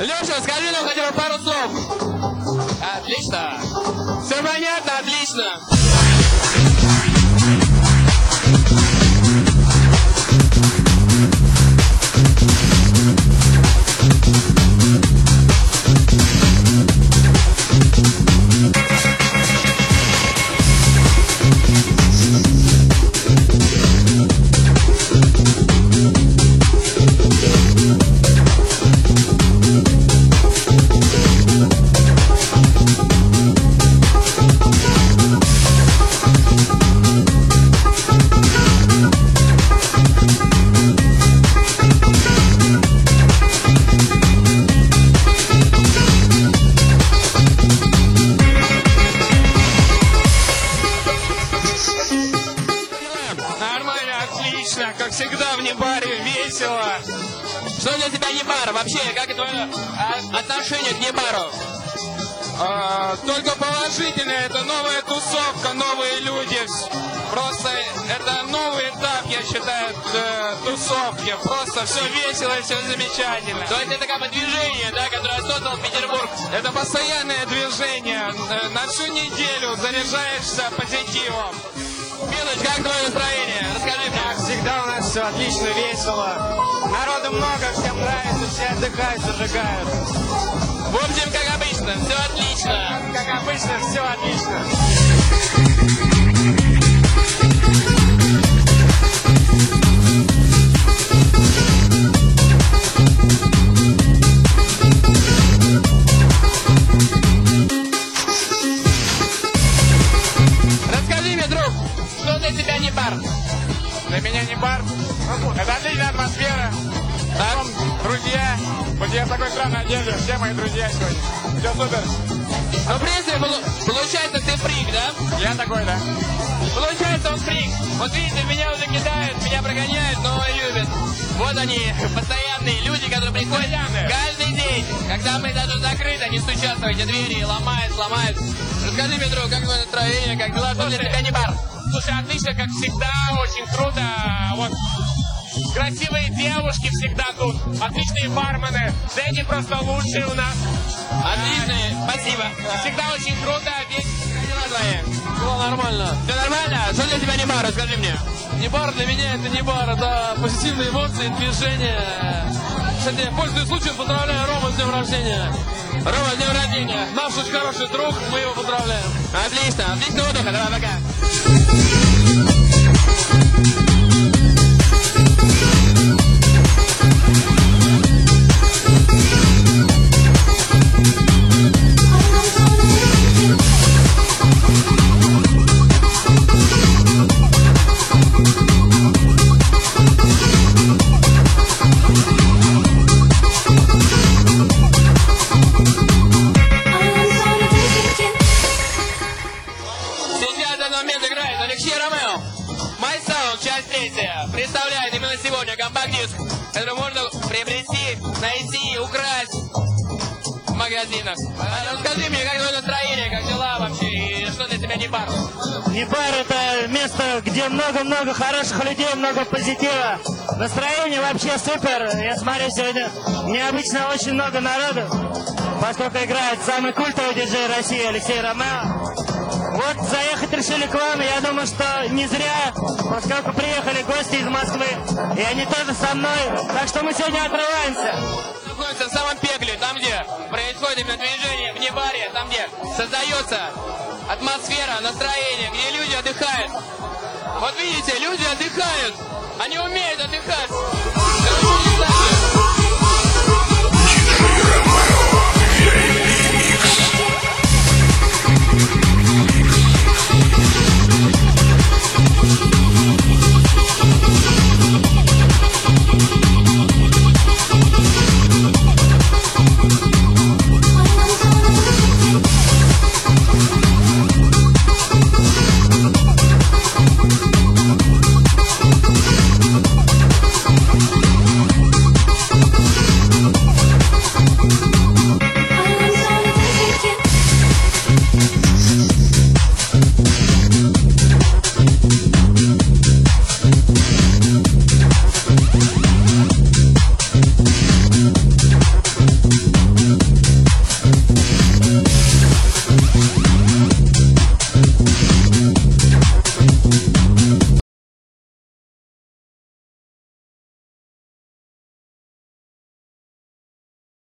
Леша, скажи нам хотя бы пару слов. Отлично. Все понятно, отлично. Небаре весело. Что для тебя Небар? Вообще, как твое а, отношение к Небару? А, только положительное, это новая тусовка, новые люди. Просто это новый этап, я считаю, э, тусовки. Просто все весело, все замечательно. То есть это как бы движение, да, которое создал Петербург. Это постоянное движение. Э, На всю неделю заряжаешься позитивом. Милоч, как твое настроение? Расскажи всегда у нас все отлично, весело. Народу много, всем нравится, все отдыхают, зажигают. В общем, как обычно, все отлично. Как обычно, все отлично. Бар. Это отличная атмосфера. Потом друзья. Вот я в такой странной одежде. Все мои друзья сегодня. Все супер. Ну, в принципе, полу- получается, ты фрик, да? Я такой, да. Получается, он фрик. Вот видите, меня уже кидают, меня прогоняют, но любят. Вот они, постоянные люди, которые приходят Постоянные. каждый день. Когда мы даже закрыты, они стучат в эти двери и ломают, ломают. Расскажи друг, как твое настроение, как дела, что для тебя не бар? Слушай, отлично, как всегда, очень круто. Вот красивые девушки всегда тут, отличные бармены. Эти просто лучшие у нас. Отличные, спасибо. Всегда очень круто. Весь-? Все нормально. Все нормально? Что для тебя не бар? Расскажи мне. Не бар для меня это не бар, это позитивные эмоции, движение. Кстати, пользуясь случаем, поздравляю Рома с днем рождения. Рома, с днем рождения. Наш очень хороший друг, мы его поздравляем. Отлично, отличного отдыха, давай, пока. Сейчас в который можно приобрести, найти, украсть в магазинах. А Расскажи мне, как твое настроение, как дела вообще, и что для тебя не бар? Непар это место, где много-много хороших людей, много позитива. Настроение вообще супер. Я смотрю, сегодня необычно очень много народу, поскольку играет самый культовый диджей России Алексей Ромео. Вот заехать решили к вам, я думаю, что не зря, поскольку приехали гости из Москвы, и они тоже со мной, так что мы сегодня отрываемся. Находится в самом пекле, там, где происходит именно движение, вне баре, там, где создается атмосфера, настроение, где люди отдыхают. Вот видите, люди отдыхают, они умеют отдыхать.